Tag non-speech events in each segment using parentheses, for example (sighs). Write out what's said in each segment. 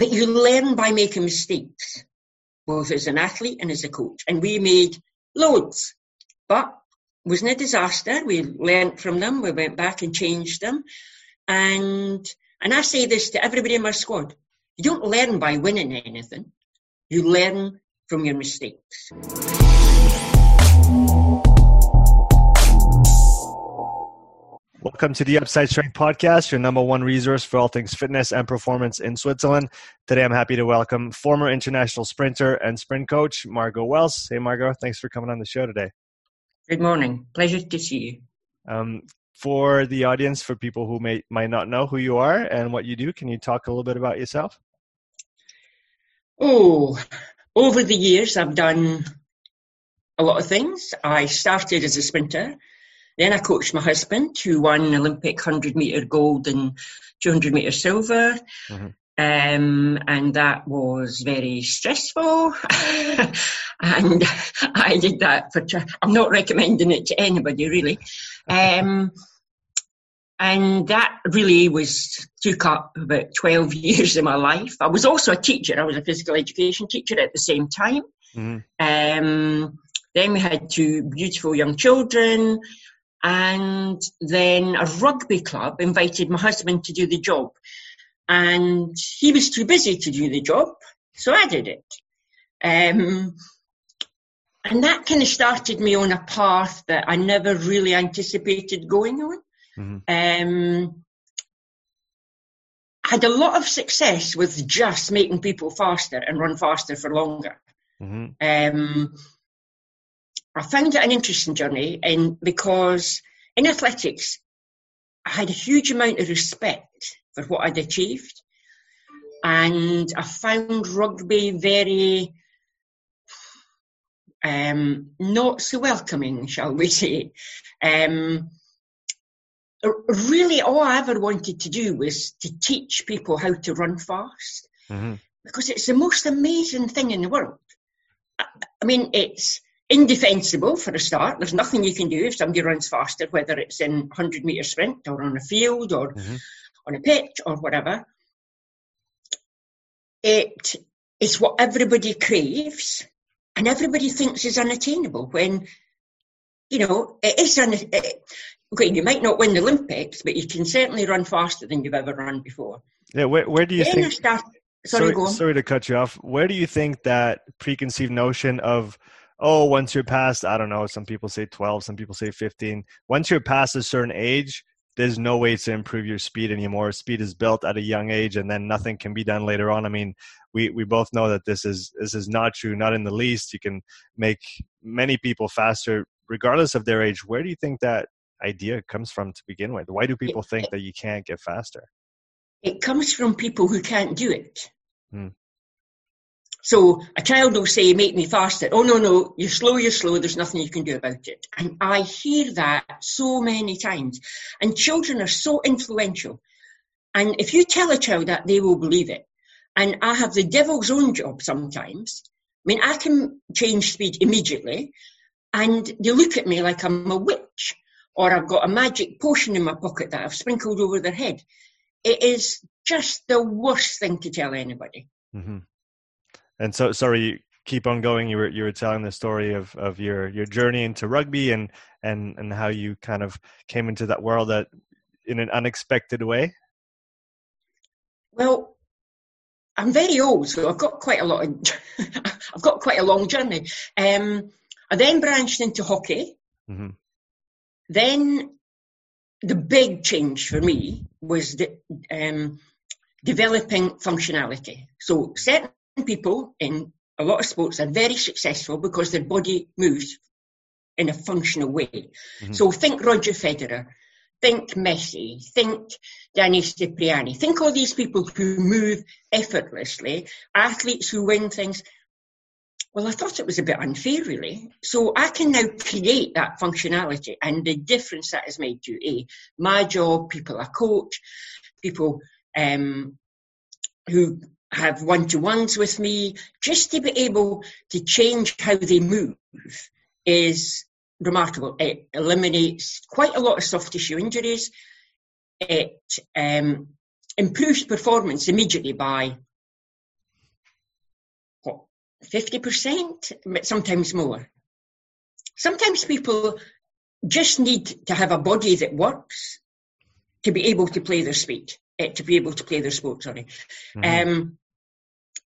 But you learn by making mistakes, both as an athlete and as a coach. And we made loads, but wasn't a disaster. We learnt from them. We went back and changed them. And, and I say this to everybody in my squad. You don't learn by winning anything. You learn from your mistakes. Welcome to the Upside Strength Podcast, your number one resource for all things fitness and performance in Switzerland. Today, I'm happy to welcome former international sprinter and sprint coach, Margot Wells. Hey, Margot, thanks for coming on the show today. Good morning. Pleasure to see you. Um, for the audience, for people who may might not know who you are and what you do, can you talk a little bit about yourself? Oh, over the years, I've done a lot of things. I started as a sprinter. Then I coached my husband, who won Olympic 100 metre gold and 200 metre silver. Mm-hmm. Um, and that was very stressful. (laughs) and I did that for, I'm not recommending it to anybody really. Um, and that really was, took up about 12 years of my life. I was also a teacher. I was a physical education teacher at the same time. Mm-hmm. Um, then we had two beautiful young children. And then a rugby club invited my husband to do the job. And he was too busy to do the job, so I did it. Um, and that kind of started me on a path that I never really anticipated going on. Mm-hmm. Um, I had a lot of success with just making people faster and run faster for longer. Mm-hmm. Um, I found it an interesting journey, and because in athletics, I had a huge amount of respect for what I'd achieved, and I found rugby very um, not so welcoming, shall we say. Um, really, all I ever wanted to do was to teach people how to run fast mm-hmm. because it's the most amazing thing in the world. I, I mean, it's indefensible for a start. There's nothing you can do if somebody runs faster, whether it's in 100 metre sprint or on a field or mm-hmm. on a pitch or whatever. It is what everybody craves and everybody thinks is unattainable when, you know, it is un- it, okay, you might not win the Olympics, but you can certainly run faster than you've ever run before. Yeah, where, where do you then think? Start, sorry, sorry, sorry to cut you off. Where do you think that preconceived notion of oh, once you're past, I don't know, some people say 12, some people say 15. Once you're past a certain age, there's no way to improve your speed anymore. Speed is built at a young age, and then nothing can be done later on. I mean, we, we both know that this is this is not true, not in the least. You can make many people faster, regardless of their age. Where do you think that idea comes from to begin with? Why do people think that you can't get faster? It comes from people who can't do it. Hmm. So a child will say, make me faster. Oh, no, no, you're slow, you're slow, there's nothing you can do about it. And I hear that so many times. And children are so influential. And if you tell a child that, they will believe it. And I have the devil's own job sometimes. I mean, I can change speed immediately. And they look at me like I'm a witch or I've got a magic potion in my pocket that I've sprinkled over their head. It is just the worst thing to tell anybody. Mm-hmm. And so, sorry, keep on going. You were you were telling the story of of your your journey into rugby and and and how you kind of came into that world that in an unexpected way. Well, I'm very old, so I've got quite a lot. Of, (laughs) I've got quite a long journey. Um, I then branched into hockey. Mm-hmm. Then the big change for me was the, um, developing functionality. So certain people in a lot of sports are very successful because their body moves in a functional way. Mm-hmm. So think Roger Federer, think Messi, think Danny Cipriani, think all these people who move effortlessly, athletes who win things. Well, I thought it was a bit unfair, really. So I can now create that functionality and the difference that has made to a my job, people I coach, people um, who have one to ones with me, just to be able to change how they move is remarkable. It eliminates quite a lot of soft tissue injuries. It um, improves performance immediately by 50%, but sometimes more. Sometimes people just need to have a body that works to be able to play their speed, uh, to be able to play their sport, sorry. Mm-hmm. Um,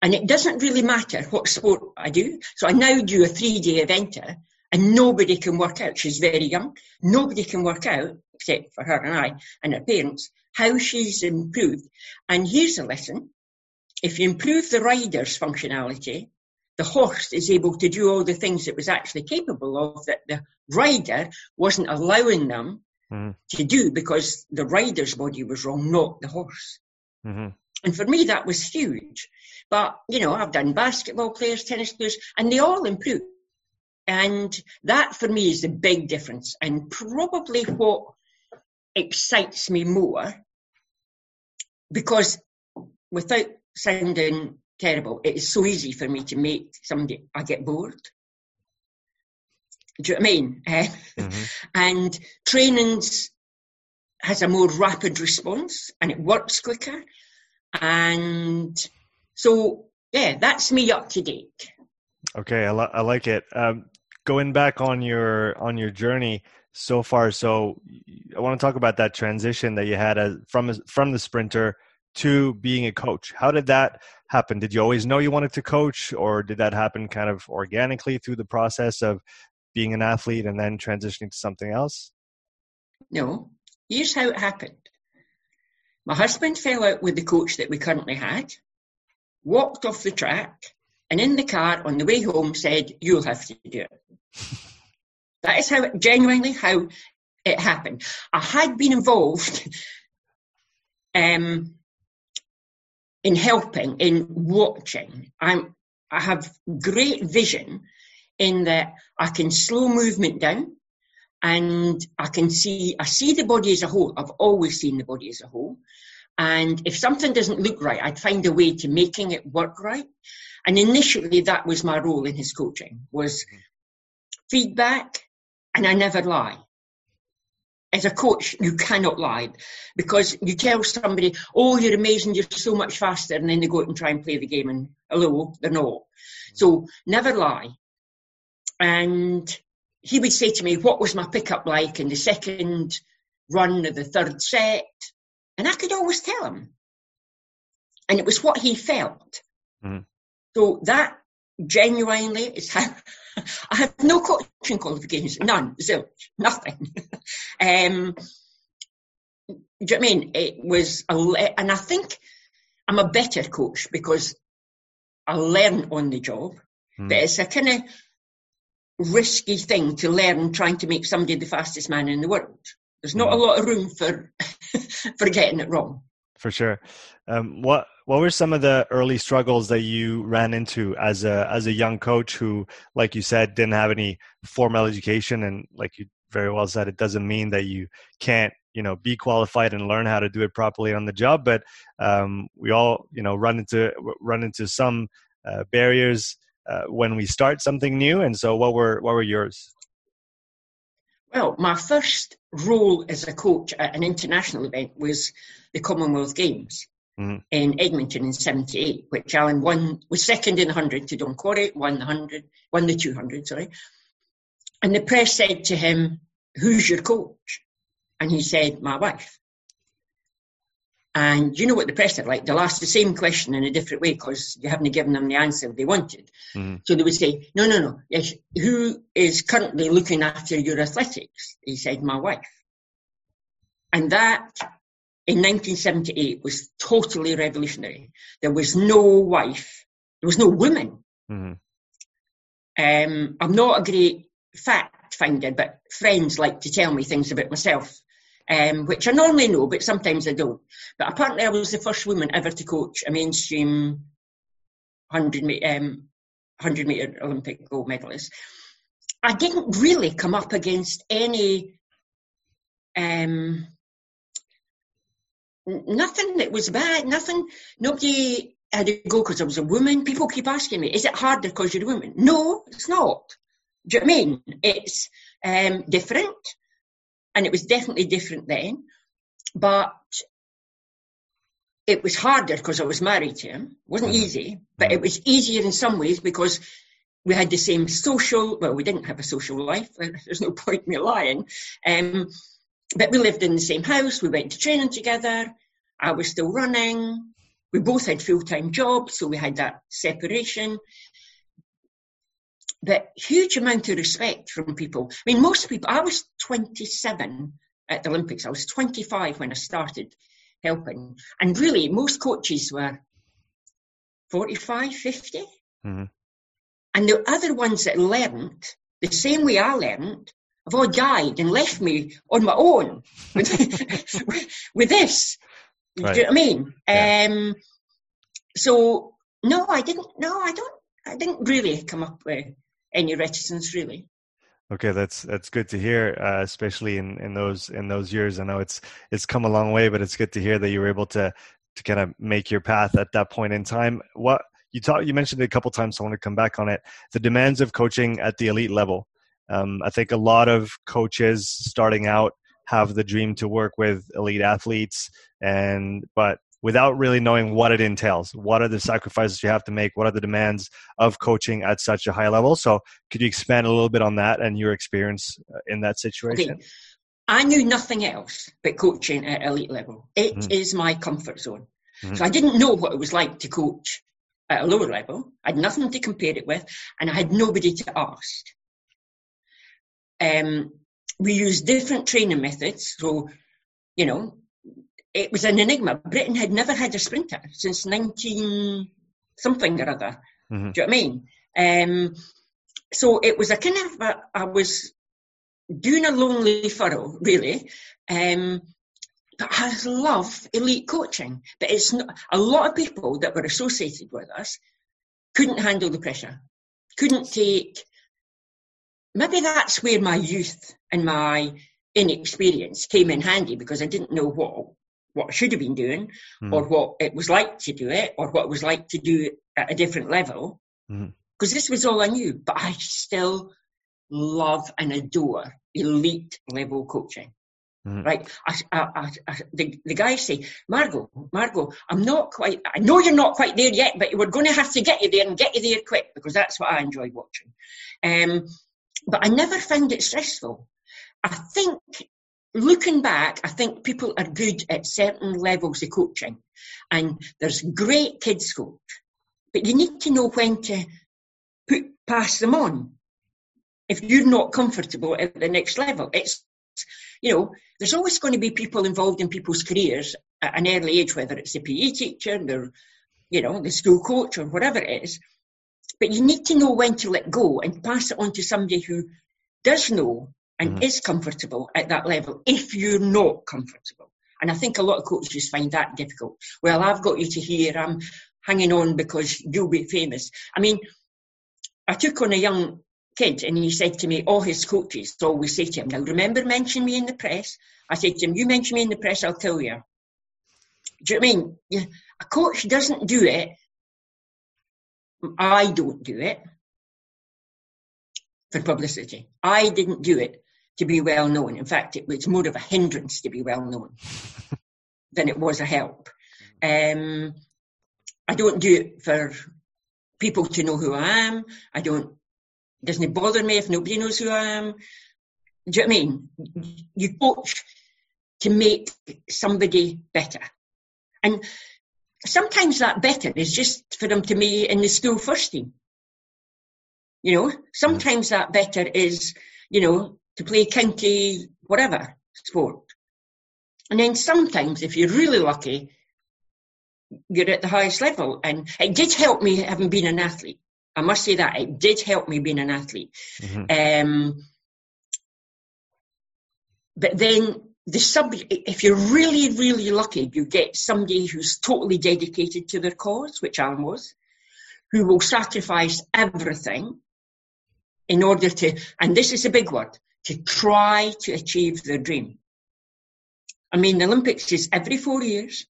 and it doesn't really matter what sport I do. So I now do a three day eventer and nobody can work out. She's very young. Nobody can work out, except for her and I and her parents, how she's improved. And here's a lesson. If you improve the rider's functionality, the horse is able to do all the things it was actually capable of that the rider wasn't allowing them mm. to do because the rider's body was wrong, not the horse. Mm-hmm. And for me, that was huge. But, you know, I've done basketball players, tennis players, and they all improve. And that for me is the big difference and probably what excites me more because without sounding terrible, it is so easy for me to make somebody, I get bored. Do you know what I mean? Uh, mm-hmm. (laughs) And trainings has a more rapid response and it works quicker. And so, yeah, that's me up to date. Okay, I, li- I like it. Um, going back on your on your journey so far, so I want to talk about that transition that you had as, from from the sprinter to being a coach. How did that happen? Did you always know you wanted to coach, or did that happen kind of organically through the process of being an athlete and then transitioning to something else? No. Here's how it happened. My husband fell out with the coach that we currently had walked off the track, and in the car on the way home said, You'll have to do it. (laughs) that is how genuinely how it happened. I had been involved um, in helping, in watching. I'm I have great vision in that I can slow movement down and I can see I see the body as a whole. I've always seen the body as a whole. And if something doesn't look right, I'd find a way to making it work right. And initially that was my role in his coaching was mm-hmm. feedback and I never lie. As a coach, you cannot lie because you tell somebody, oh, you're amazing, you're so much faster, and then they go out and try and play the game and hello, they're not. Mm-hmm. So never lie. And he would say to me, what was my pickup like in the second run of the third set? And I could always tell him. And it was what he felt. Mm. So that genuinely is (laughs) how I have no coaching qualifications, none, zilch, (laughs) nothing. um, do you know I mean? It was, a, and I think I'm a better coach because I learn on the job, mm. but it's a kind of risky thing to learn trying to make somebody the fastest man in the world. There's not a mm. lot of room for (laughs) for getting it wrong. For sure. Um, what what were some of the early struggles that you ran into as a as a young coach who, like you said, didn't have any formal education, and like you very well said, it doesn't mean that you can't you know be qualified and learn how to do it properly on the job. But um, we all you know run into run into some uh, barriers uh, when we start something new. And so, what were what were yours? Well, my first role as a coach at an international event was the Commonwealth Games mm-hmm. in Edmonton in '78, which Allan won, was second in the 100 to Don Quarrie, won the 100, won the 200, sorry. And the press said to him, Who's your coach? And he said, My wife. And you know what the press are like. They'll ask the same question in a different way because you haven't given them the answer they wanted. Mm-hmm. So they would say, no, no, no. Yes, who is currently looking after your athletics? He said, my wife. And that in 1978 was totally revolutionary. There was no wife. There was no woman. Mm-hmm. Um, I'm not a great fact finder, but friends like to tell me things about myself um, which I normally know, but sometimes I don't. But apparently, I was the first woman ever to coach a mainstream 100 meter, um, 100 meter Olympic gold medalist. I didn't really come up against any. Um, nothing that was bad, nothing, nobody had to go because I was a woman. People keep asking me, is it harder because you're a woman? No, it's not. Do you know I mean? It's um, different and it was definitely different then. But it was harder because I was married to him. It wasn't Mhm. easy, but it was easier in some ways because we had the same social, well, we didn't have a social life. (laughs) There's no point in me lying. Um, but we lived in the same house. We went to training together. I was still running. We both had full-time jobs, so we had that separation. But huge amount of respect from people. I mean, most people, I was 27 at the Olympics. I was 25 when I started helping. And really, most coaches were 45, 50. Mhm. And the other ones that learned the same way I learned have all died and left me on my own with, (laughs) (laughs) with this. Right. Do you know what I mean? Yeah. Um, so no, I didn't. No, I don't. I didn't really come up with any reticence, really. Okay, that's that's good to hear, uh, especially in, in those in those years. I know it's it's come a long way, but it's good to hear that you were able to to kind of make your path at that point in time. What you talked, you mentioned it a couple times, so I want to come back on it. The demands of coaching at the elite level. Um, I think a lot of coaches starting out have the dream to work with elite athletes, and but without really knowing what it entails. What are the sacrifices you have to make? What are the demands of coaching at such a high level? So, could you expand a little bit on that and your experience uh, in that situation? Okay. I knew nothing else but coaching at elite level. It is Mhm. my comfort zone. Mhm. So I didn't know what it was like to coach at a lower level. I had nothing to compare it with, and I had nobody to ask. Um, we use different training methods. So, you know, it was an enigma. Britain had never had a sprinter since 19 something or other. Mhm. Do you know what I mean? Um, so it was a kind of, a, I was doing a lonely furrow, really. Um, but I love elite coaching. But it's not, a lot of people that were associated with us couldn't handle the pressure, couldn't take. Maybe that's where my youth and my inexperience came in handy because I didn't know what what I should have been doing, Mhm. or what it was like to do it, or what it was like to do it at a different level. Because this was all I knew, but I still love and adore elite level coaching. Mhm. Right? I, I, I, I, the, the guys say, Margot, Margot, I'm not quite, I know you're not quite there yet, but we're going to have to get you there and get you there quick because that's what I enjoy watching. Um, but I never found it stressful. I think, looking back, I think people are good at certain levels of coaching. And there's great kids coach, but you need to know when to put pass them on. If you're not comfortable at the next level, it's you know, there's always going to be people involved in people's careers at an early age, whether it's the PE teacher, the you know, the school coach or whatever it is. But you need to know when to let go and pass it on to somebody who does know and Mhm. is comfortable at that level if you're not comfortable. And I think a lot of coaches find that difficult. Well, I've got you to here, I'm hanging on because you'll be famous. I mean, I took on a young kid and he said to me, all his coaches always say to him, now remember mention me in the press. I said to him, you mention me in the press, I'll tell you. Do you know what I mean? Yeah, a coach doesn't do it. I don't do it for publicity. I didn't do it to be well known. In fact, it was more of a hindrance to be well known (laughs) than it was a help. Um, I don't do it for people to know who I am. I don't. It doesn't bother me if nobody knows who I am. Do you know what I mean? You coach to make somebody better, and sometimes that better is just for them to be in the school first team. You know, sometimes that better is, you know, to play county whatever sport. And then sometimes, if you're really lucky, you're at the highest level. And it did help me having been an athlete. I must say that it did help me being an athlete. Mhm. Um, but then the sub, if you're really, really lucky, you get somebody who's totally dedicated to their cause, which Allan was, who will sacrifice everything in order to, and this is a big word, to try to achieve their dream. I mean, the Olympics is every four years.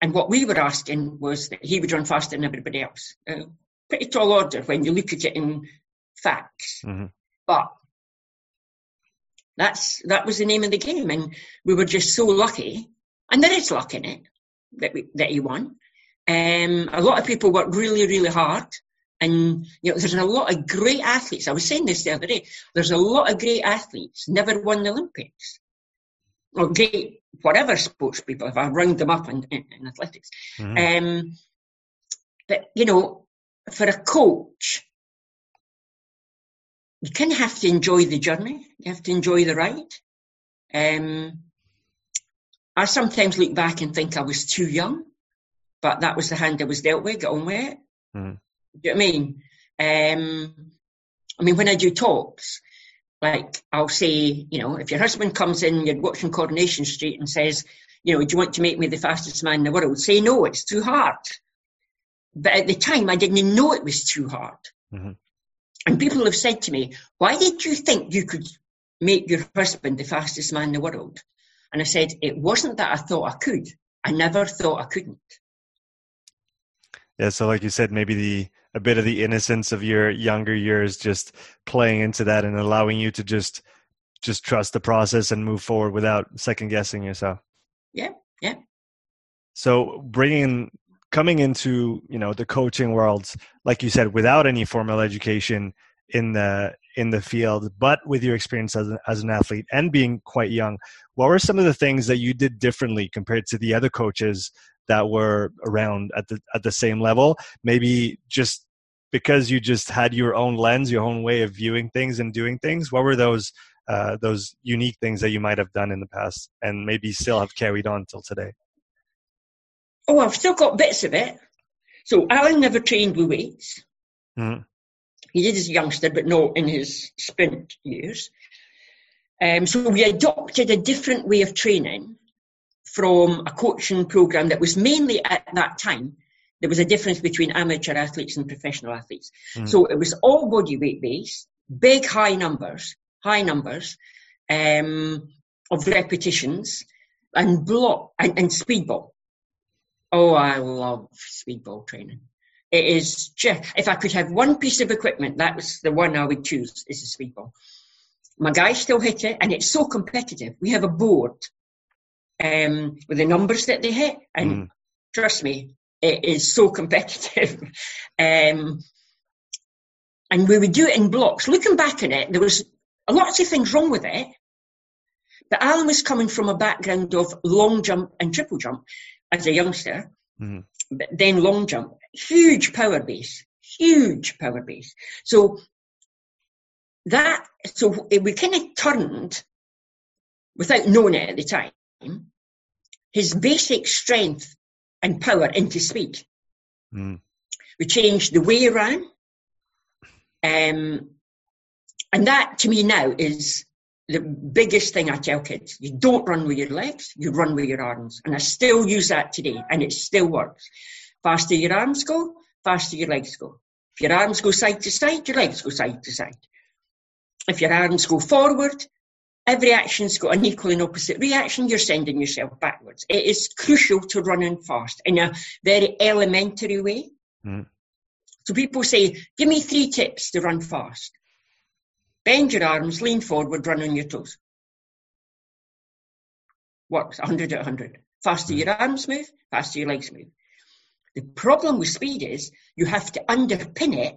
And what we were asking was that he would run faster than everybody else. Uh, pretty tall order when you look at it in facts. Mhm. But that's that was the name of the game, and we were just so lucky. And there is luck in it. that, we, that he won. Um, a lot of people worked really, really hard. And, you know, there's a lot of great athletes. I was saying this the other day. There's a lot of great athletes never won the Olympics. Or great, whatever sports people, if I round them up in, in, in athletics. Mm-hmm. Um, but, you know, for a coach, you kind of have to enjoy the journey. You have to enjoy the ride. Um, I sometimes look back and think I was too young, but that was the hand I was dealt with. Get on with it. Mm. Do you know what I mean? Um, I mean, when I do talks, like I'll say, you know, if your husband comes in, you're watching Coronation Street and says, you know, do you want to make me the fastest man in the world? Say no, it's too hard. But at the time, I didn't know it was too hard. Mm-hmm. And people have said to me, why did you think you could make your husband the fastest man in the world? And I said, it wasn't that I thought I could. I never thought I couldn't. Yeah, so like you said, maybe the a bit of the innocence of your younger years just playing into that and allowing you to just just trust the process and move forward without second guessing yourself. Yeah, yeah. So bringing coming into you know the coaching world, like you said, without any formal education in the in the field, but with your experience as an, as an athlete and being quite young, what were some of the things that you did differently compared to the other coaches that were around at the at the same level? Maybe just because you just had your own lens, your own way of viewing things and doing things. What were those uh, those unique things that you might have done in the past and maybe still have carried on till today? Oh, I've still got bits of it. So Allan never trained with weights. Mm-hmm. He did as a youngster, but not in his sprint years. Um, so we adopted a different way of training from a coaching program that was mainly at that time. There was a difference between amateur athletes and professional athletes. Mm. So it was all body weight based, big high numbers, high numbers um, of repetitions, and block and, and speedball. Oh, I love speedball training. It is just, if I could have one piece of equipment, that was the one I would choose, is a speedball. My guys still hit it, and it's so competitive. We have a board um, with the numbers that they hit, and mm. trust me, it is so competitive. (laughs) um, and we would do it in blocks. Looking back on it, there was lots of things wrong with it, but Allan was coming from a background of long jump and triple jump as a youngster, mm-hmm. but then long jump, huge power base, huge power base. So that, so we kind of turned, without knowing it at the time, his basic strength and power into speed. Mm. We changed the way he ran. Um, and that to me now is the biggest thing I tell kids. You don't run with your legs, you run with your arms. And I still use that today and it still works. Faster your arms go, faster your legs go. If your arms go side to side, your legs go side to side. If your arms go forward, every action's got an equal and opposite reaction, you're sending yourself backwards. It is crucial to running fast in a very elementary way. Mm. So people say, give me three tips to run fast. Bend your arms, lean forward, run on your toes. Works 100 at 100. Faster your arms move, faster your legs move. The problem with speed is you have to underpin it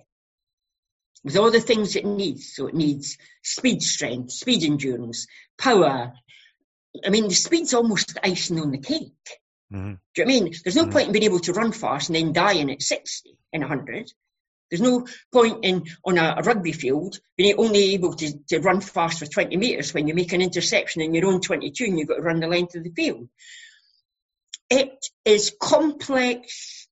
with all the things it needs. So it needs speed strength, speed endurance, power. I mean, the speed's almost icing on the cake. Mm-hmm. Do you know I mean? There's no mm-hmm. point in being able to run fast and then dying at 60 in 100. There's no point in on a, a rugby field being only able to, to run fast for 20 metres when you make an interception in your own 22 and you've got to run the length of the field. It is complex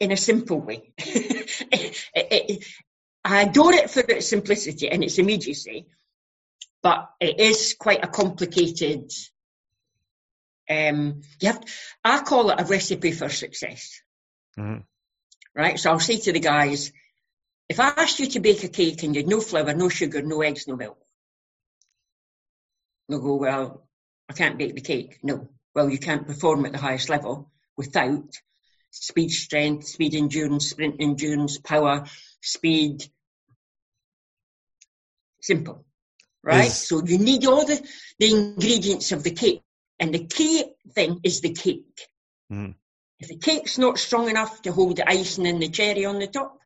in a simple way. (laughs) it, it, I adore it for its simplicity and its immediacy, but it is quite a complicated. Um, you have, I call it a recipe for success. Mm-hmm. Right, so I'll say to the guys, if I asked you to bake a cake and you had no flour, no sugar, no eggs, no milk, they'll go, well, I can't bake the cake. No, well, you can't perform at the highest level without speed strength, speed endurance, sprint endurance, power, speed. Simple, right? Is... So you need all the, the ingredients of the cake. And the key thing is the cake. Mm. If the cake's not strong enough to hold the icing and the cherry on the top,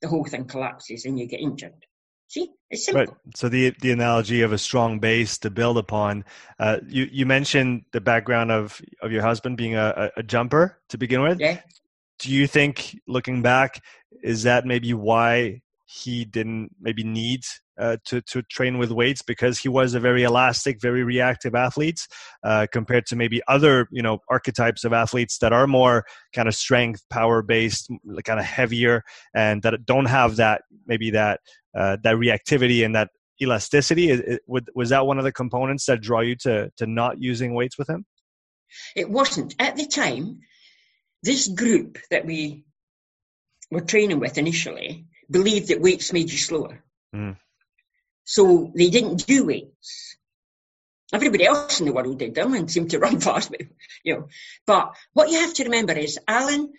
the whole thing collapses and you get injured. See, it's simple. Right. So the the analogy of a strong base to build upon. Uh, you you mentioned the background of of your husband being a, a jumper to begin with. Yeah. Do you think, looking back, is that maybe why he didn't maybe need uh, to to train with weights because he was a very elastic, very reactive athlete uh, compared to maybe other you know archetypes of athletes that are more kind of strength, power based, kind of heavier, and that don't have that maybe that uh, that reactivity and that elasticity. It, it, was that one of the components that draw you to to not using weights with him? It wasn't at the time. This group that we were training with initially believed that weights made you slower. Mm. So they didn't do weights. Everybody else in the world did them and seemed to (laughs) run fast, but, you know. But what you have to remember is Allan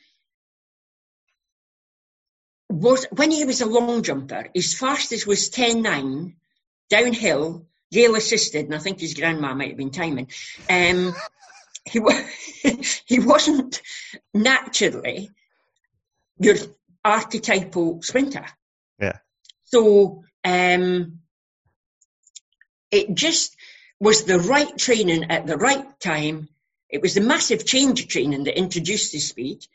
was when he was a long jumper, his fastest was 10.9 downhill, Yale assisted, and I think his grandma might have been timing. Um, he, (laughs) he wasn't naturally your archetypal sprinter. Yeah. So um, it just was the right training at the right time. It was the massive change of training that introduced his speed,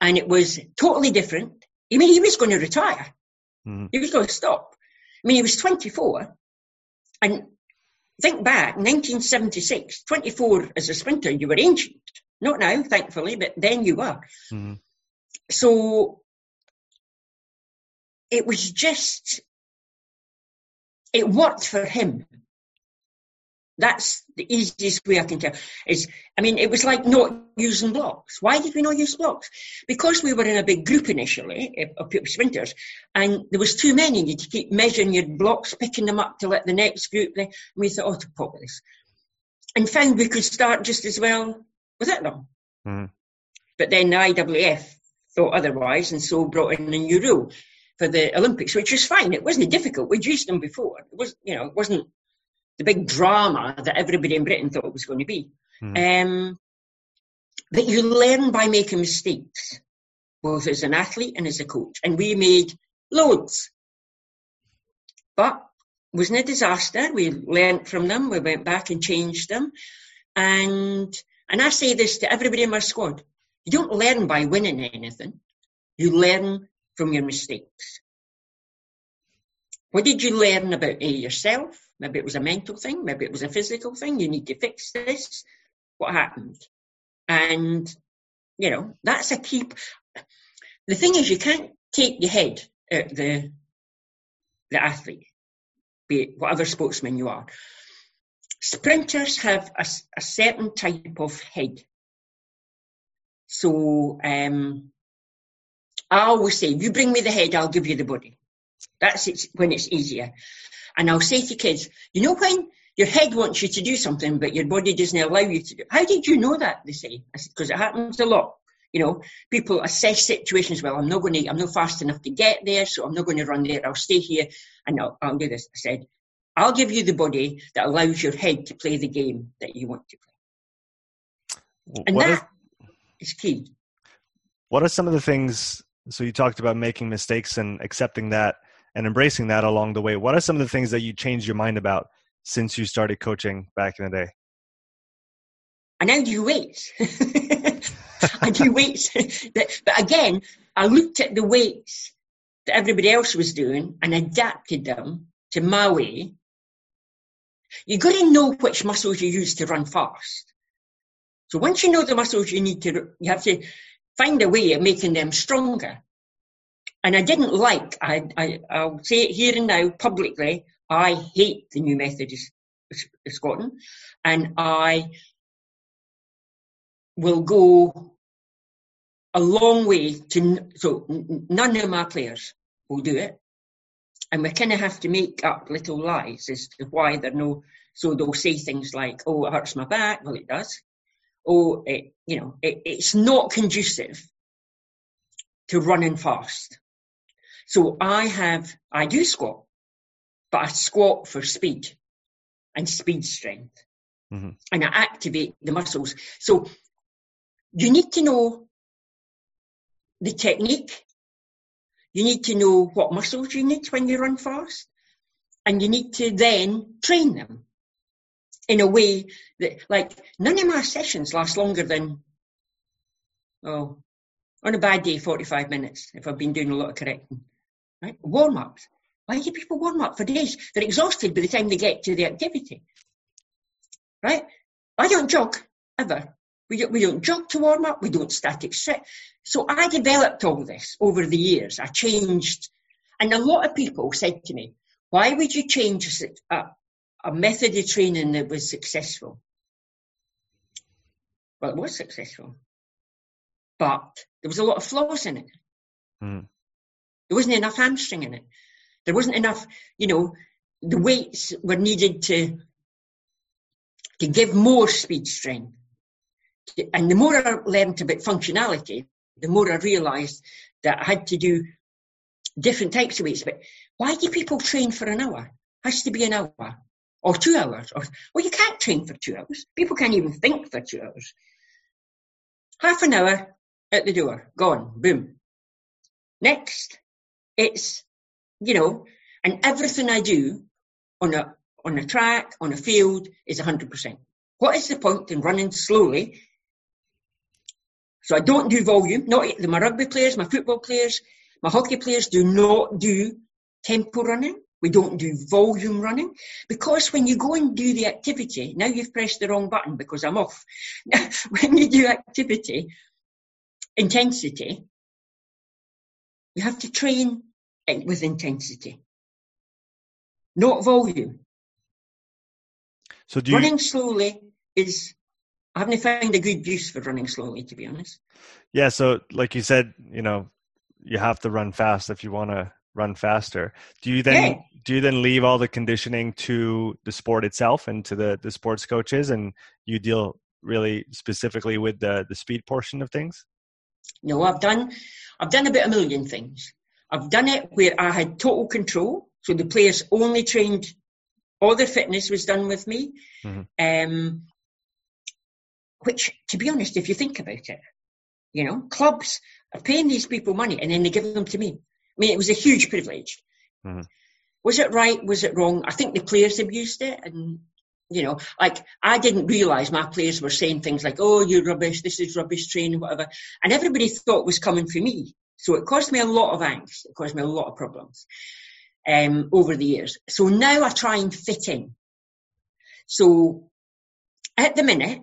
and it was totally different. I mean, he was going to retire. Mm-hmm. He was going to stop. I mean, he was 24, and think back, 1976, 24 as a sprinter, you were ancient. Not now, thankfully, but then you were. Mm-hmm. So it was just it worked for him. That's the easiest way I can tell. Is I mean, it was like not using blocks. Why did we not use blocks? Because we were in a big group initially of people sprinters, and there was too many. You to keep measuring your blocks, picking them up to let the next group. And we thought, oh, to pop this, and found we could start just as well without them. Mm. But then the IAAF thought otherwise, and so brought in a new rule for the Olympics, which was fine. It wasn't difficult. We'd used them before. It was, you know, it wasn't the big drama that everybody in Britain thought it was going to be. Mm. Um, but you learn by making mistakes, both as an athlete and as a coach. And we made loads. But it wasn't a disaster. We learned from them. We went back and changed them. And and I say this to everybody in my squad. You don't learn by winning anything. You learn from your mistakes. What did you learn about uh, yourself? Maybe it was a mental thing, maybe it was a physical thing. You need to fix this. What happened? And, you know, that's a key. The thing is, you can't take your head out the, the athlete, be it whatever sportsman you are. Sprinters have a, a certain type of head. So, um, I always say, you bring me the head, I'll give you the body. That's it, when it's easier. And I'll say to kids, you know when your head wants you to do something, but your body doesn't allow you to do it. How did you know that? They say, because it happens a lot. You know, people assess situations. Well, I'm not going to, I'm not fast enough to get there, so I'm not going to run there. I'll stay here and I'll, I'll do this. I said, I'll give you the body that allows your head to play the game that you want to play. And what that is key. What are some of the things so you talked about making mistakes and accepting that and embracing that along the way. What are some of the things that you changed your mind about since you started coaching back in the day? I now do weights. (laughs) I do weights. but again, I looked at the weights that everybody else was doing and adapted them to my way. You've got to know which muscles you use to run fast. So once you know the muscles you need to, you have to find a way of making them stronger. And I didn't like, I, I, I'll say it here and now publicly, I hate the new method of Scotland. And I will go a long way to, so none of my players will do it. And we kind of have to make up little lies as to why they're no, so they'll say things like, oh, it hurts my back. Well, it does oh, it, you know, it, it's not conducive to running fast. So I have, I do squat, but I squat for speed and speed strength. Mm-hmm. And I activate the muscles. So you need to know the technique. You need to know what muscles you need when you run fast. And you need to then train them in a way that, like, none of my sessions last longer than, oh, on a bad day, 45 minutes if I've been doing a lot of correcting. Right? Warm ups. Why do people warm up for days? They're exhausted by the time they get to the activity. Right? I don't jog ever. We don't, we don't jog to warm up. We don't static stretch. So I developed all this over the years. I changed. And a lot of people said to me, why would you change a, a method of training that was successful? Well, it was successful. But there was a lot of flaws in it. Mm. There wasn't enough hamstring in it. There wasn't enough, you know, the weights were needed to to give more speed strength. And the more I learned about functionality, the more I realised that I had to do different types of weights. But why do people train for an hour? It has to be an hour or two hours. Or well, you can't train for two hours. People can't even think for two hours. Half an hour at the door, gone, boom. Next, it's you know, and everything I do on a on a track, on a field, is 100%. What is the point in running slowly? So I don't do volume. Not my rugby players, my football players, my hockey players do not do tempo running. We don't do volume running because when you go and do the activity, now you've pressed the wrong button because I'm off. (laughs) when you do activity, intensity, you have to train with intensity, not volume. So do running slowly is. I haven't found a good use for running slowly, to be honest. Yeah. So, like you said, you know, you have to run fast if you want to run faster. Do you then yeah. do you then leave all the conditioning to the sport itself and to the the sports coaches, and you deal really specifically with the the speed portion of things? No, I've done I've done about a million things. I've done it where I had total control, so the players only trained, all their fitness was done with me. Mm-hmm. Um, which, to be honest, if you think about it, you know, clubs are paying these people money and then they give them to me. I mean, it was a huge privilege. Mm-hmm. Was it right? Was it wrong? I think the players abused it, and you know, like I didn't realise my players were saying things like, "Oh, you're rubbish. This is rubbish training, whatever," and everybody thought it was coming for me. So it caused me a lot of angst. It caused me a lot of problems um, over the years. So now I try and fit in. So at the minute,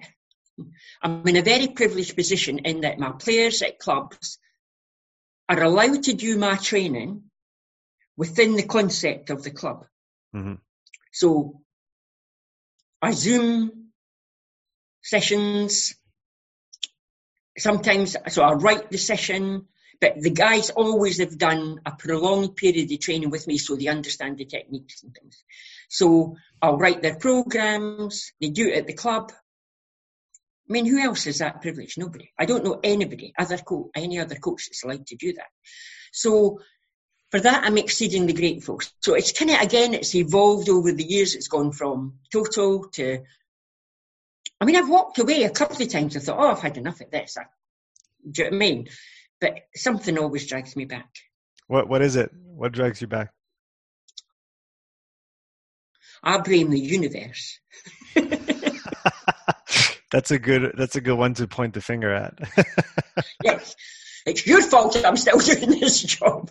I'm in a very privileged position in that my players at clubs are allowed to do my training within the concept of the club. Mm-hmm. So I Zoom sessions. Sometimes, so I write the session. But the guys always have done a prolonged period of training with me so they understand the techniques and things. So I'll write their programs, they do it at the club. I mean, who else has that privilege? Nobody. I don't know anybody, other co- any other coach that's allowed to do that. So for that, I'm exceedingly grateful. So it's kind of, again, it's evolved over the years. It's gone from total to, I mean, I've walked away a couple of times. I thought, oh, I've had enough of this. I, do you know what I mean? but something always drags me back. What What is it? What drags you back? I blame the universe. (laughs) that's a good. That's a good one to point the finger at. (laughs) yes, it's your fault that I'm still (laughs) doing this job.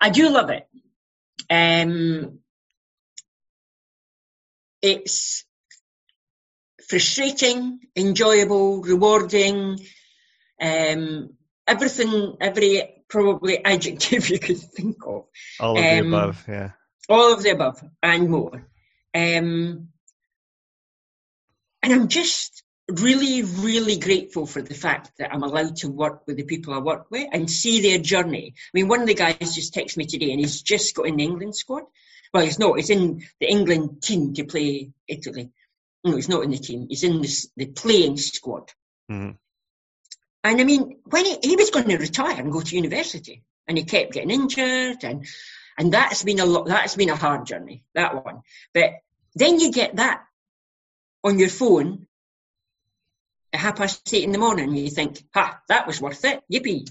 I do love it. Um, it's frustrating, enjoyable, rewarding. Um, everything, every probably (laughs) adjective you could think of. All of um, the above, yeah. All of the above and more. Um, and I'm just really, really grateful for the fact that I'm allowed to work with the people I work with and see their journey. I mean, one of the guys just texted me today and he's just got in the England squad. Well, he's not. He's in the England team to play Italy. No, he's not in the team. He's in the, the playing squad. Mm-hmm. And I mean, when he, he was going to retire and go to university, and he kept getting injured, and and that's been a lot. That's been a hard journey, that one. But then you get that on your phone, at half past eight in the morning, you think, ha, that was worth it, yippee.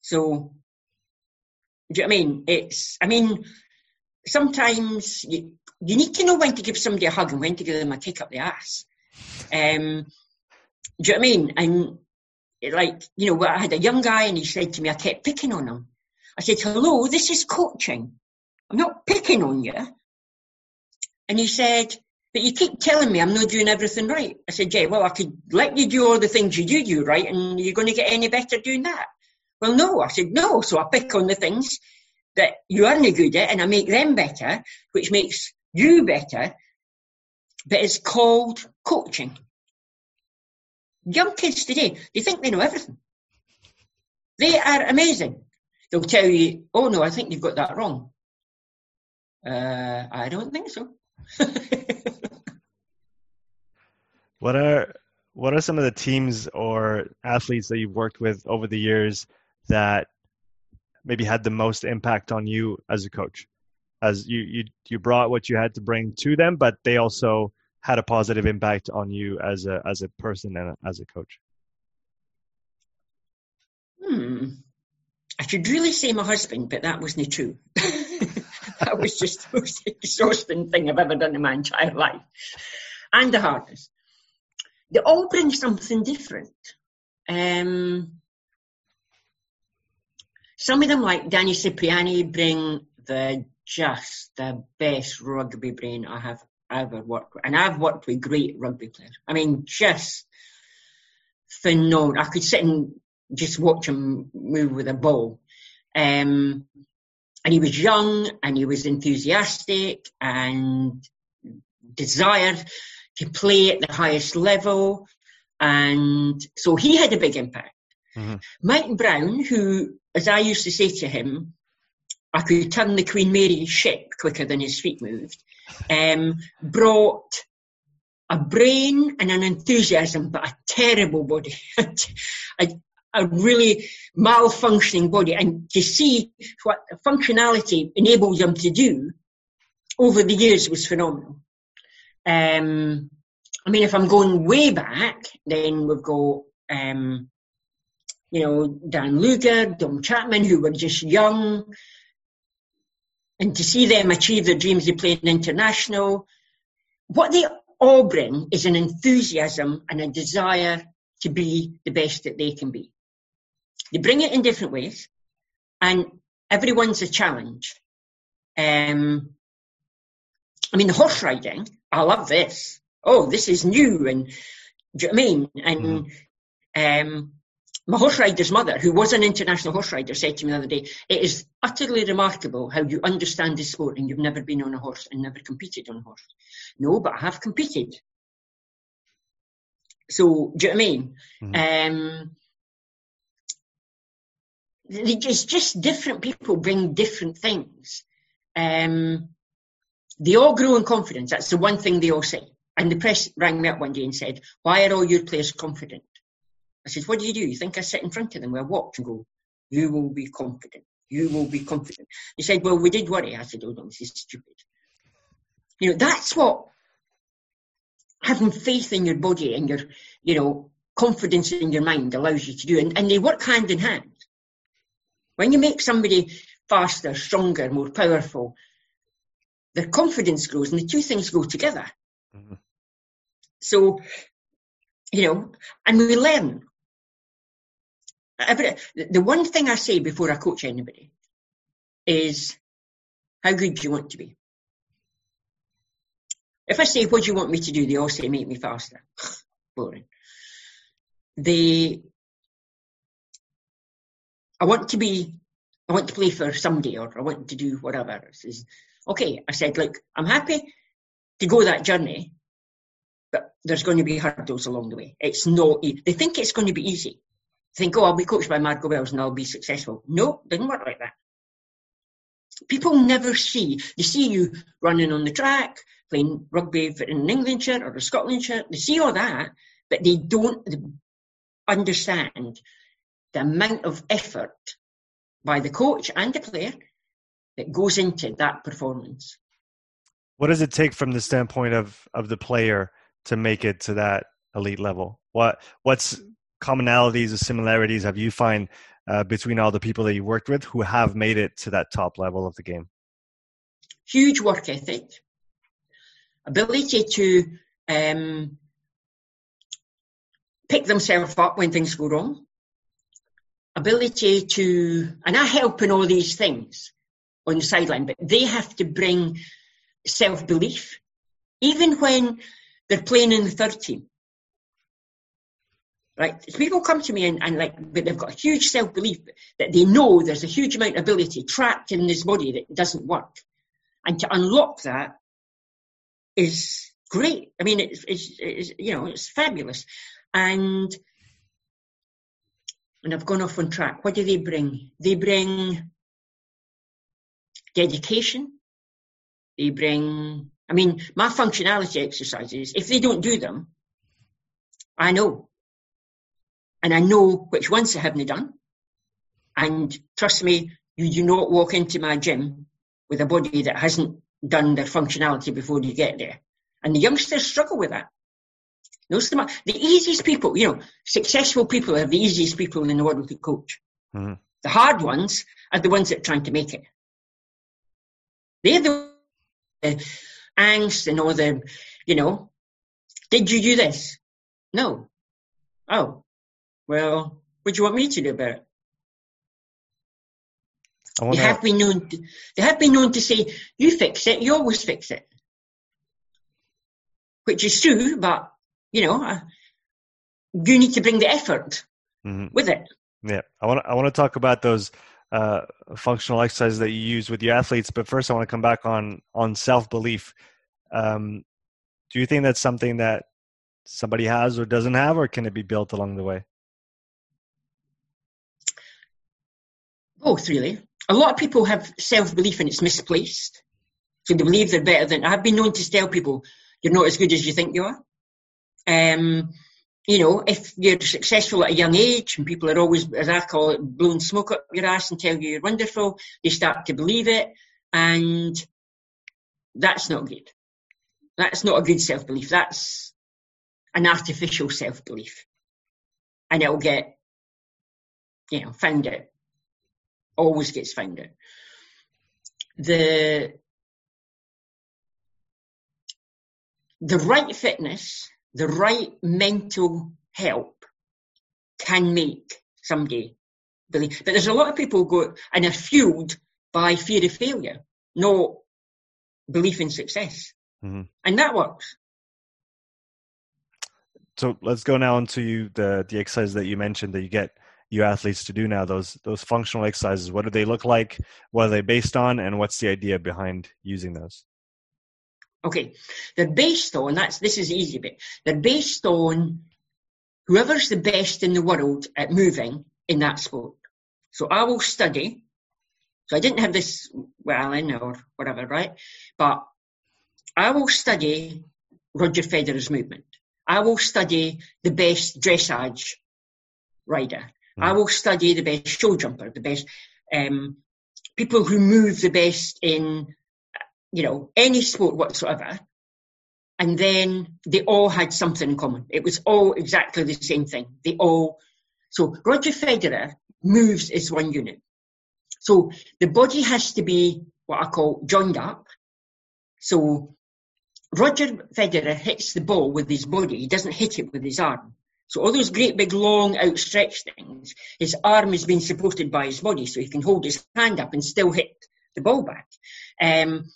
So, do you know what I mean? It's, I mean, sometimes you, you need to know when to give somebody a hug and when to give them a kick up the ass. Um, do you know what I mean? And like, you know, I had a young guy and he said to me, I kept picking on him. I said, hello, this is coaching. I'm not picking on you. And he said, but you keep telling me I'm not doing everything right. I said, yeah, well, I could let you do all the things you do do right and you're going to get any better doing that. Well, no. I said, no. So I pick on the things that you aren't good at and I make them better, which makes you better. But it's called coaching. Young kids today, they think they know everything. They are amazing. They'll tell you, oh no, I think you've got that wrong. Uh, I don't think so. (laughs) what are what are some of the teams or athletes that you've worked with over the years that maybe had the most impact on you as a coach? As you you you brought what you had to bring to them, but they also had a positive impact on you as a as a person and as a coach? Hmm. I should really say my husband, but that wasn't true. (laughs) that was just the most (laughs) exhausting thing I've ever done in my entire life. And the hardest. They all bring something different. Um, some of them, like Danny Cipriani, bring the just the best rugby brain I have ever worked with. And I've worked with great rugby players. I mean, just phenomenal. I could sit and just watch him move with a ball. Um, and he was young and he was enthusiastic and desired to play at the highest level. And so he had a big impact. Mm-hmm. Mike Brown, who, as I used to say to him, I could turn the Queen Mary ship quicker than his feet moved um, brought a brain and an enthusiasm, but a terrible body, (laughs) a, a really malfunctioning body. And to see what functionality enabled them to do over the years was phenomenal. Um, I mean, if I'm going way back, then we've got, um, you know, Dan Luger, Dom Chapman, who were just young, and to see them achieve their dreams of playing international, what they all bring is an enthusiasm and a desire to be the best that they can be. They bring it in different ways, and everyone's a challenge. Um, I mean, the horse riding, I love this. Oh, this is new, and do you know what I mean? And mm. um, my horse rider's mother, who was an international horse rider, said to me the other day, it is utterly remarkable how you understand this sport and you've never been on a horse and never competed on a horse. No, but I have competed. So, do you know what I mean? Mm-hmm. Um, it's just different people bring different things. Um, they all grow in confidence. That's the one thing they all say. And the press rang me up one day and said, why are all your players confident? I said, what do you do? You think I sit in front of them with a watch and go, you will be confident. You will be confident. He said, well, we did worry. I said, oh no, this is stupid. You know, that's what having faith in your body and your, you know, confidence in your mind allows you to do. And, and they work hand in hand. When you make somebody faster, stronger, more powerful, their confidence grows and the two things go together. Mm-hmm. So, you know, and we learn every, the one thing I say before I coach anybody is how good do you want to be? If I say, what do you want me to do? They all say, make me faster. (sighs) Boring. They, I want to be, I want to play for somebody or I want to do whatever. Says, okay, I said, look, I'm happy to go that journey, but there's going to be hurdles along the way. It's not, they think it's going to be easy think, oh, I'll be coached by Margot Wells and I'll be successful. No, didn't work like that. People never see, they see you running on the track, playing rugby in an England shirt or a Scotland shirt, they see all that, but they don't understand the amount of effort by the coach and the player that goes into that performance. What does it take from the standpoint of, of the player to make it to that elite level? What what's commonalities or similarities have you find uh, between all the people that you worked with who have made it to that top level of the game? Huge work ethic, ability to um, pick themselves up when things go wrong, ability to, and I help in all these things on the sideline, but they have to bring self belief, even when they're playing in the third team. Right? People come to me and, and like, but they've got a huge self belief that they know there's a huge amount of ability trapped in this body that doesn't work. And to unlock that is great. I mean, it's, it's, it's you know, it's fabulous. And and I've gone off on track. What do they bring? They bring dedication. They bring, I mean, my functionality exercises, if they don't do them, I know. And I know which ones they haven't done. And trust me, you do not walk into my gym with a body that hasn't done their functionality before you get there. And the youngsters struggle with that. Those the, the easiest people, you know, successful people are the easiest people in the world to coach. Mm-hmm. The hard ones are the ones that are trying to make it. They're the angst and all the, you know, did you do this? No. Oh, well, what do you want me to do about it? They have been known. To, they have been known to say, "You fix it. You always fix it," which is true. But you know, uh, you need to bring the effort mm-hmm. with it. Yeah, I want. I want to talk about those uh, functional exercises that you use with your athletes, but first, I want to come back on on self belief. Um, do you think that's something that somebody has or doesn't have, or can it be built along the way? Both, really. A lot of people have self belief and it's misplaced. So they believe they're better than. I've been known to tell people, you're not as good as you think you are. Um, you know, if you're successful at a young age and people are always, as I call it, blowing smoke up your ass and tell you you're wonderful, you start to believe it. And that's not good. That's not a good self belief. That's an artificial self belief. And it'll get, you know, found out. Always gets found out. The, the right fitness the right mental help can make somebody believe. But there's a lot of people go and are fueled by fear of failure, not belief in success. Mm-hmm. And that works. So let's go now into the the exercises that you mentioned that you get your athletes to do now. Those those functional exercises. What do they look like? What are they based on? And what's the idea behind using those? Okay, they're based on, that's, this is the easy bit, they're based on whoever's the best in the world at moving in that sport. So I will study, so I didn't have this well in or whatever, right? But I will study Roger Federer's movement. I will study the best dressage rider. Mm. I will study the best show jumper, the best um, people who move the best in you know, any sport whatsoever. And then they all had something in common. It was all exactly the same thing. They all, so Roger Federer moves as one unit. So the body has to be what I call joined up. So Roger Federer hits the ball with his body. He doesn't hit it with his arm. So all those great big long outstretched things, his arm is being supported by his body so he can hold his hand up and still hit the ball back. Um,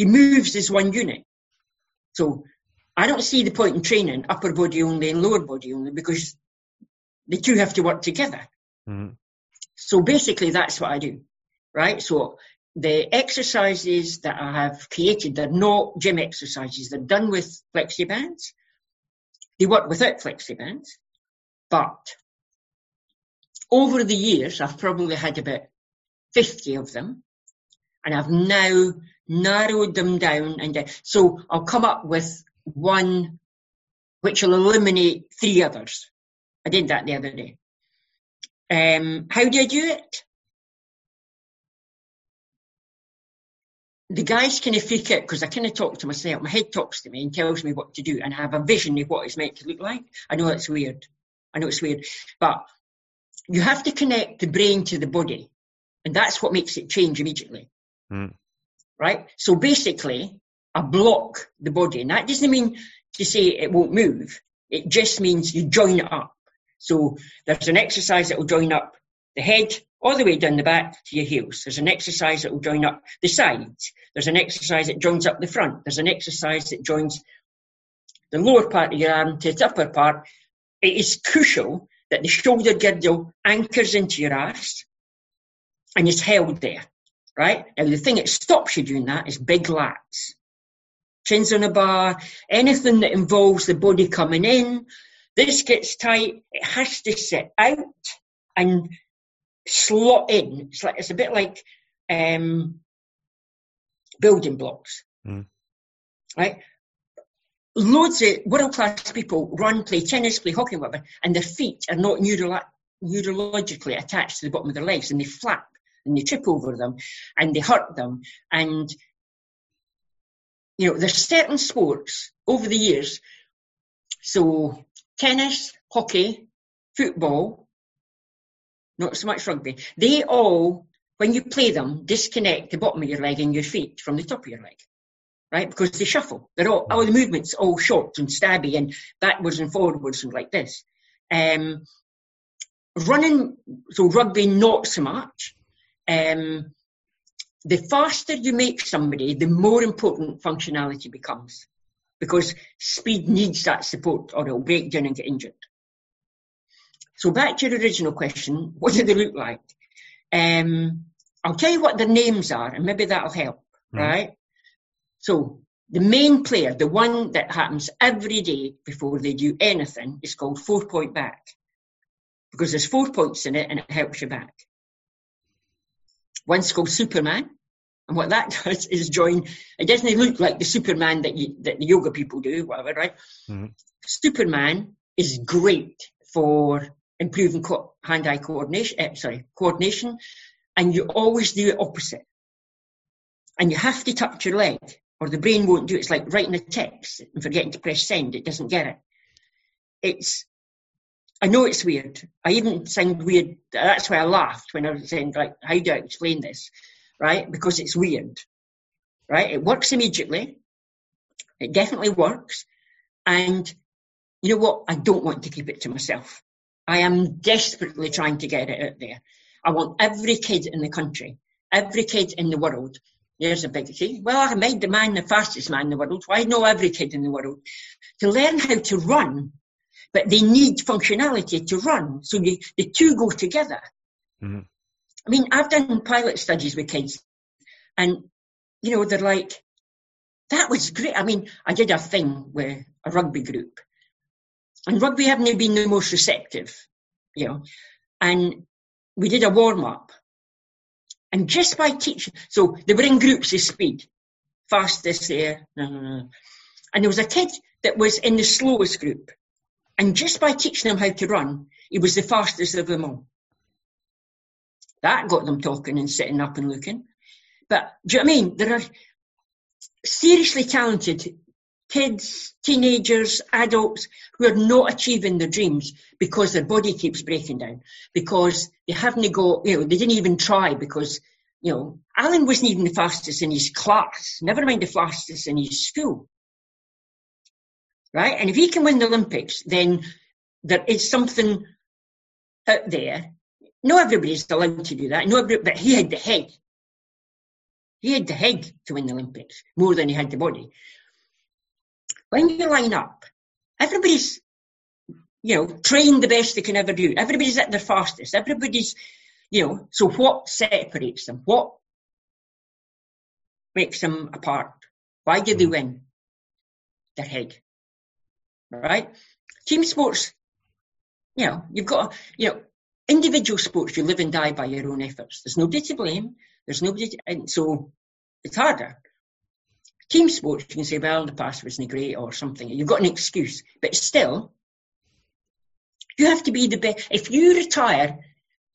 he moves as one unit. So I don't see the point in training upper body only and lower body only because the two have to work together. Mm-hmm. So basically, that's what I do, right? So the exercises that I have created, they're not gym exercises. They're done with flexi bands. They work without flexi bands, but over the years, I've probably had about 50 of them, and I've now narrowed them down, and uh, so I'll come up with one which will eliminate three others. I did that the other day. Um, how do I do it? the guys kind of freak out because I kind of talk to myself. My head talks to me and tells me what to do, and I have a vision of what it's meant to look like. I know it's weird. I know it's weird, but you have to connect the brain to the body, and that's what makes it change immediately. Mm. Right? So basically, I block the body, and that doesn't mean to say it won't move. It just means you join it up. So there's an exercise that will join up the head all the way down the back to your heels. There's an exercise that will join up the sides. There's an exercise that joins up the front. There's an exercise that joins the lower part of your arm to the upper part. It is crucial that the shoulder girdle anchors into your arse and is held there, right? Now, the thing that stops you doing that is big lats. Chins on a bar, anything that involves the body coming in. This gets tight. It has to sit out and slot in. It's like it's a bit like um, building blocks, mm. right? Loads of world class people run, play tennis, play hockey, whatever, and their feet are not neuro- neurologically attached to the bottom of their legs, and they flap and they trip over them and they hurt them. And you know, there's certain sports over the years. So tennis, hockey, football, not so much rugby. They all, when you play them, disconnect the bottom of your leg and your feet from the top of your leg, right? Because they shuffle. They're all, all the movements all short and stabby and backwards and forwards and like this. Um, running, so rugby, not so much. Um, the faster you make somebody, the more important functionality becomes because speed needs that support or it'll break down and get injured. So back to your original question, (laughs) what do they look like? Um, I'll tell you what their names are, and maybe that'll help, mm. right? So the main player, the one that happens every day before they do anything, is called four point back because there's four points in it and it helps you back. One's called Superman, and what that (laughs) does is join. It doesn't look like the Superman that you, that the yoga people do, whatever, right? Mm. Superman is great for improving co- hand-eye coordination, uh, sorry, coordination, and you always do it opposite. And you have to touch your leg, or the brain won't do it. It's like writing a text and forgetting to press send. It doesn't get it. It's, I know it's weird. I even sound weird. That's why I laughed when I was saying, like, how do I explain this? Right? Because it's weird. Right? It works immediately. It definitely works. And you know what? I don't want to keep it to myself. I am desperately trying to get it out there. I want every kid in the country, every kid in the world. There's a big key. Well, I made the man the fastest man in the world. Why know every kid in the world to learn how to run, but they need functionality to run. So the, the two go together. Mm-hmm. I mean, I've done pilot studies with kids, and you know they're like, "That was great." I mean, I did a thing with a rugby group, and rugby haven't been the most receptive, you know. And we did a warm up. And just by teaching, so they were in groups of speed, fastest there, and there was a kid that was in the slowest group. And just by teaching them how to run, he was the fastest of them all. That got them talking and sitting up and looking. But do you know what I mean? There are seriously talented kids, teenagers, adults who are not achieving their dreams because their body keeps breaking down, because they haven't got, you know, they didn't even try because, you know, Allan wasn't even the fastest in his class, never mind the fastest in his school. Right? And if he can win the Olympics, then there is something out there. Not everybody's allowed to do that. No, but he had the head. He had the head to win the Olympics more than he had the body when you line up, everybody's, you know, trained the best they can ever do. Everybody's at their fastest. Everybody's, you know, so what separates them? What makes them apart? Why do they hmm. win? Their head. Right? Team sports, you know, you've got, you know, individual sports, you live and die by your own efforts. There's nobody to blame. There's nobody, to, and so it's harder. Team sports, you can say, well, the past wasn't great or something. You've got an excuse. But still, you have to be the best. If you retire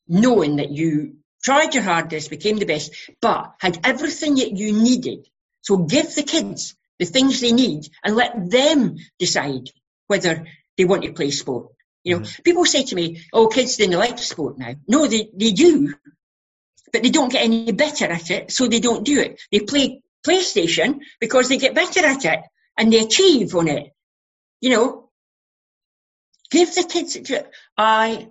knowing that you tried your hardest, became the best, but had everything that you needed. So give the kids the things they need and let them decide whether they want to play sport. You know, mm-hmm. people say to me, oh, kids don't like sport now. No, they, they do. But they don't get any better at it, so they don't do it. They play PlayStation because they get better at it and they achieve on it. You know, give the kids, I,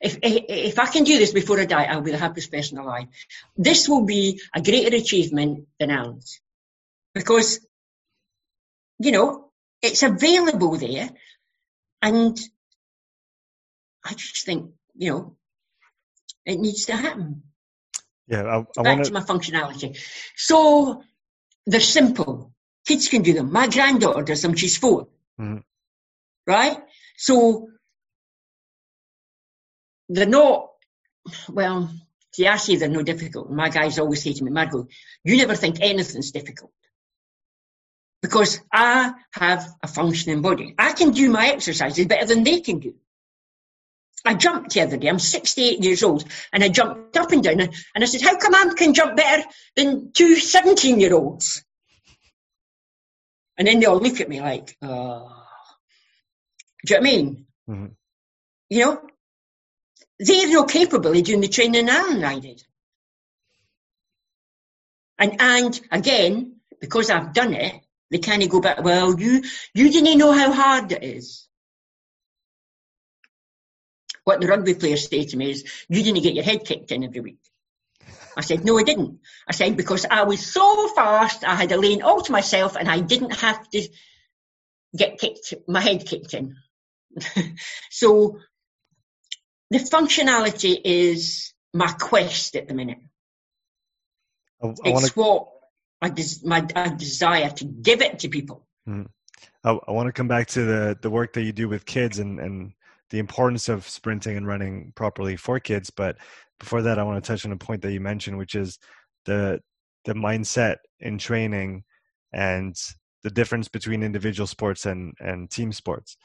if, if I can do this before I die, I'll be the happiest person alive. This will be a greater achievement than Allan's. Because, you know, it's available there. And I just think, you know, it needs to happen. Yeah, I, I Back wanna... to my functionality. So they're simple. Kids can do them. My granddaughter does them. She's 4 mm-hmm. Right? So they're not, well, see, I say they're no difficult. My guys always say to me, Margot, you never think anything's difficult. Because I have a functioning body. I can do my exercises better than they can do. I jumped the other day, I'm 68 years old, and I jumped up and down, and I said, how come I can jump better than two 17 year olds? And then they all look at me like, oh. Do you know what I mean? Mm-hmm. You know, they're not capable of doing the training I did. And, and again, because I've done it, they kind of go back, well, you, you didn't know how hard it is. What the rugby players say to me is, you didn't get your head kicked in every week. I said, no, I didn't. I said, because I was so fast, I had a lane all to myself and I didn't have to get kicked, my head kicked in. (laughs) so the functionality is my quest at the minute. I, I it's wanna... what Des- my, desire to give it to people. Mm. I, I want to come back to the, the work that you do with kids and, and the importance of sprinting and running properly for kids. But before that, I want to touch on a point that you mentioned, which is the the mindset in training and the difference between individual sports and and team sports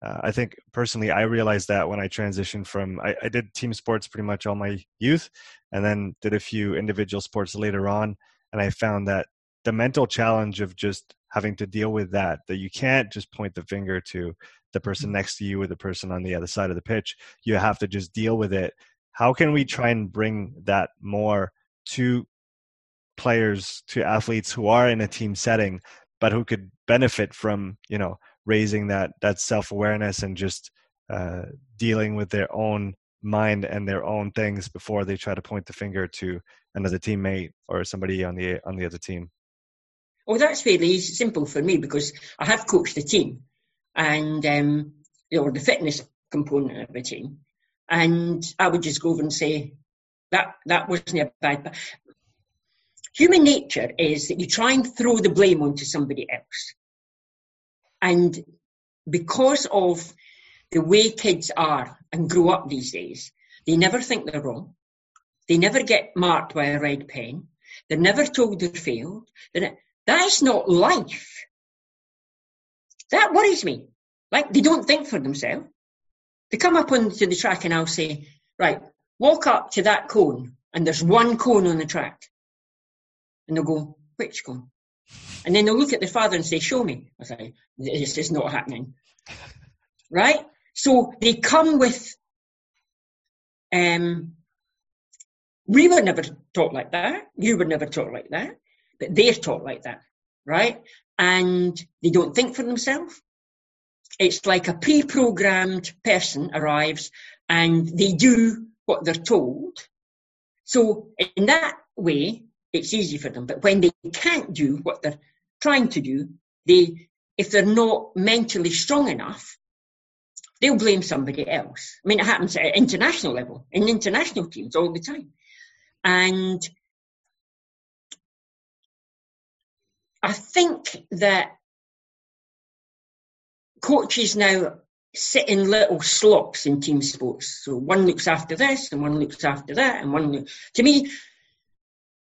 uh, I think personally, I realized that when I transitioned from, I, I, did team sports pretty much all my youth and then did a few individual sports later on. And I found that the mental challenge of just having to deal with that, that you can't just point the finger to the person mm-hmm. next to you or the person on the other side of the pitch. You have to just deal with it. How can we try and bring that more to players, to athletes who are in a team setting, but who could benefit from, you know, raising that that self awareness and just uh, dealing with their own mind and their own things before they try to point the finger to another teammate or somebody on the on the other team. Well, that's fairly simple for me because I have coached the team and um, or the fitness component of the team, and I would just go over and say that that wasn't a bad. Human nature is that you try and throw the blame onto somebody else. And because of the way kids are and grow up these days, they never think they're wrong. They never get marked by a red pen. They're never told they failed. That's not life. That worries me. Like they don't think for themselves. They come up onto the track and I'll say, right, walk up to that cone and there's one cone on the track. And they'll go, which cone? And then they'll look at their father and say, Show me. I say, This is not happening. Right? So they come with, um, we were never taught like that. You were never taught like that. But they're taught like that. Right? And they don't think for themselves. It's like a pre programmed person arrives and they do what they're told. So, in that way, it's easy for them. But when they can't do what they're trying to do, they, if they're not mentally strong enough, they'll blame somebody else. I mean, it happens at international level, in international teams all the time. And I think that coaches now sit in little slots in team sports. So one looks after this and one looks after that and one, to me,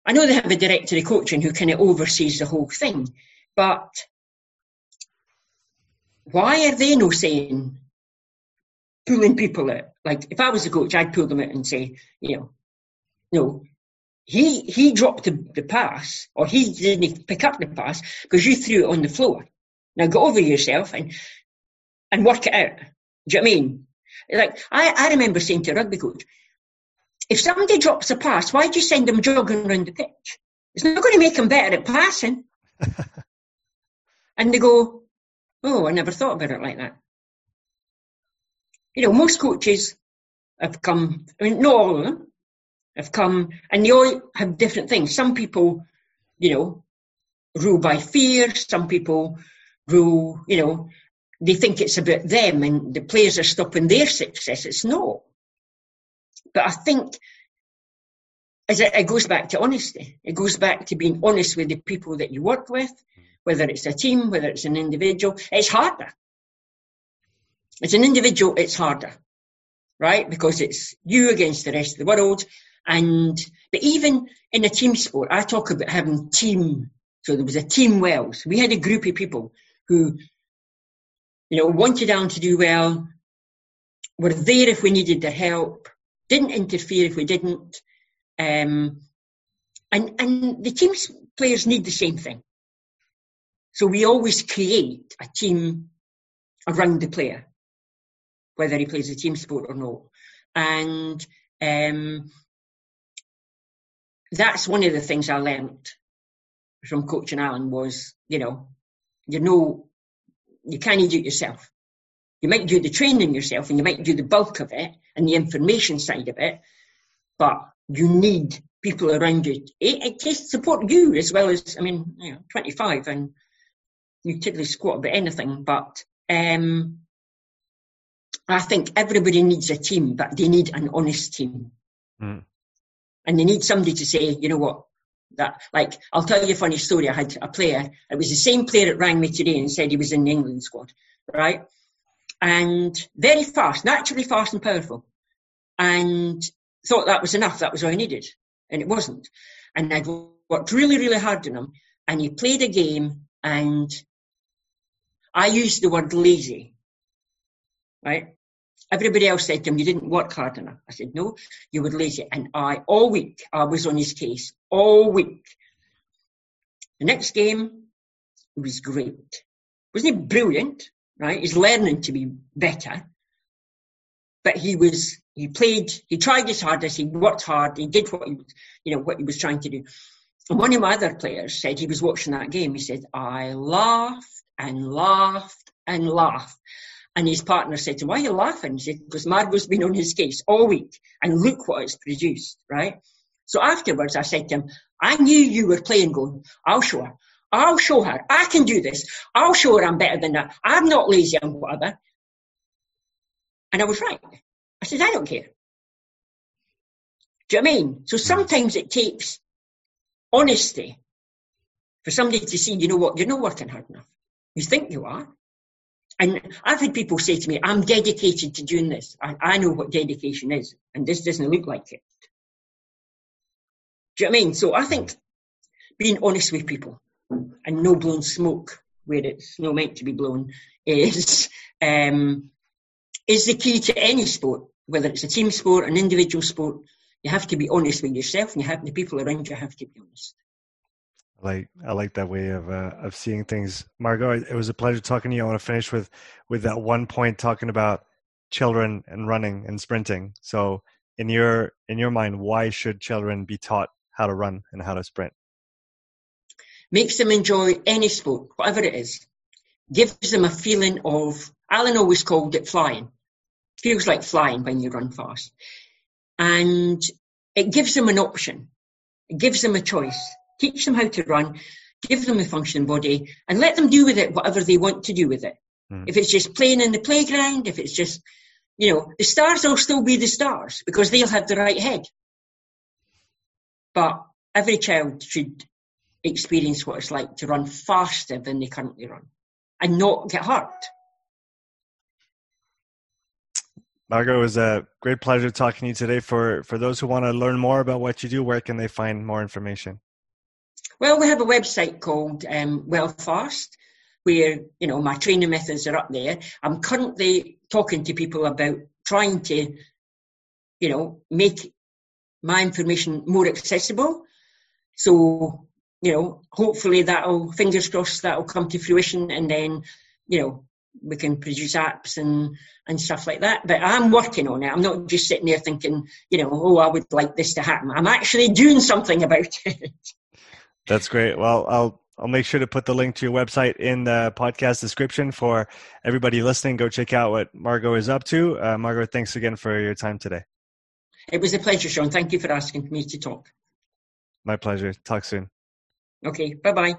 I know they have a director of coaching who kind of oversees the whole thing, but why are they no saying pulling people out? Like if I was a coach, I'd pull them out and say, you know, you know, he he dropped the, the pass, or he didn't pick up the pass because you threw it on the floor. Now go over yourself and and work it out. Do you know what I mean? Like I, I remember saying to a rugby coach, if somebody drops a pass, why do you send them jogging around the pitch? It's not going to make them better at passing. (laughs) and they go, oh, I never thought about it like that. You know, most coaches have come, I mean, not all of them, have come, and they all have different things. Some people, you know, rule by fear. Some people rule, you know, they think it's about them and the players are stopping their success. It's not. But I think as it, it goes back to honesty. It goes back to being honest with the people that you work with, mm. whether it's a team, whether it's an individual. It's harder. As an individual, it's harder, right? Because it's you against the rest of the world. And, but even in a team sport, I talk about having team. So there was a team Wells. We had a group of people who, you know, wanted Allan to do well, were there if we needed their help, didn't interfere if we didn't. Um, and, and the team players need the same thing. So we always create a team around the player, whether he plays a team sport or not. And um, that's one of the things I learned from coaching Allan was, you know, you know, you can't do it yourself. You might do the training yourself and you might do the bulk of it and the information side of it, but you need people around you. It, it support you as well as, I mean, you know, 25 and you tiddly squat about anything, but um, I think everybody needs a team, but they need an honest team. Mm. And they need somebody to say, you know what, that, like, I'll tell you a funny story. I had a player, it was the same player that rang me today and said he was in the England squad, right? And very fast, naturally fast and powerful. And thought that was enough, that was all I needed. And it wasn't. And I worked really, really hard on him. And he played a game and I used the word lazy, right? Everybody else said to him, you didn't work hard enough. I said, no, you were lazy. And I, all week, I was on his case, all week. The next game, was great. Wasn't he brilliant? Right? He's learning to be better. But he was, he played, he tried his hardest, he worked hard, he did what he, you know, what he was trying to do. And one of my other players said he was watching that game. He said, I laughed and laughed and laughed. And his partner said to him, why are you laughing? He said, because Margot's been on his case all week and look what it's produced, right? So afterwards I said to him, I knew you were playing going, I'll show her. I'll show her. I can do this. I'll show her I'm better than that. I'm not lazy and whatever. And I was right. I said, I don't care. Do you know I mean? So hmm. sometimes it takes honesty for somebody to see, you know what, you're not working hard enough. You think you are. And I've had people say to me, I'm dedicated to doing this. I, I know what dedication is, and this doesn't look like it. Do you know what I mean? So I think being honest with people and no blowing smoke where it's not meant to be blown is (laughs) um, is the key to any sport, whether it's a team sport, an individual sport. You have to be honest with yourself, and you have the people around you have to be honest. I like I like that way of uh, of seeing things, Margot. It was a pleasure talking to you. I want to finish with with that one point talking about children and running and sprinting. So, in your in your mind, why should children be taught how to run and how to sprint? Makes them enjoy any sport, whatever it is. Gives them a feeling of, Allan always called it flying. Feels like flying when you run fast. And it gives them an option. It gives them a choice. Teach them how to run, give them a functioning body, and let them do with it whatever they want to do with it. Mm. If it's just playing in the playground, if it's just, you know, the stars will still be the stars because they'll have the right head. But every child should experience what it's like to run faster than they currently run and not get hurt. Margot, it was a great pleasure talking to you today. For for those who want to learn more about what you do, where can they find more information? Well, we have a website called um, Well Fast, where you know my training methods are up there. I'm currently talking to people about trying to, you know, make my information more accessible. So, you know, hopefully that'll, fingers crossed, that'll come to fruition and then, you know, we can produce apps and, and stuff like that. But I'm working on it. I'm not just sitting there thinking, you know, oh, I would like this to happen. I'm actually doing something about (laughs) it. That's great. Well, I'll I'll make sure to put the link to your website in the podcast description for everybody listening. Go check out what Margot is up to. Uh, Margot, thanks again for your time today. It was a pleasure, Sean. Thank you for asking me to talk. My pleasure. Talk soon. Okay. Bye bye.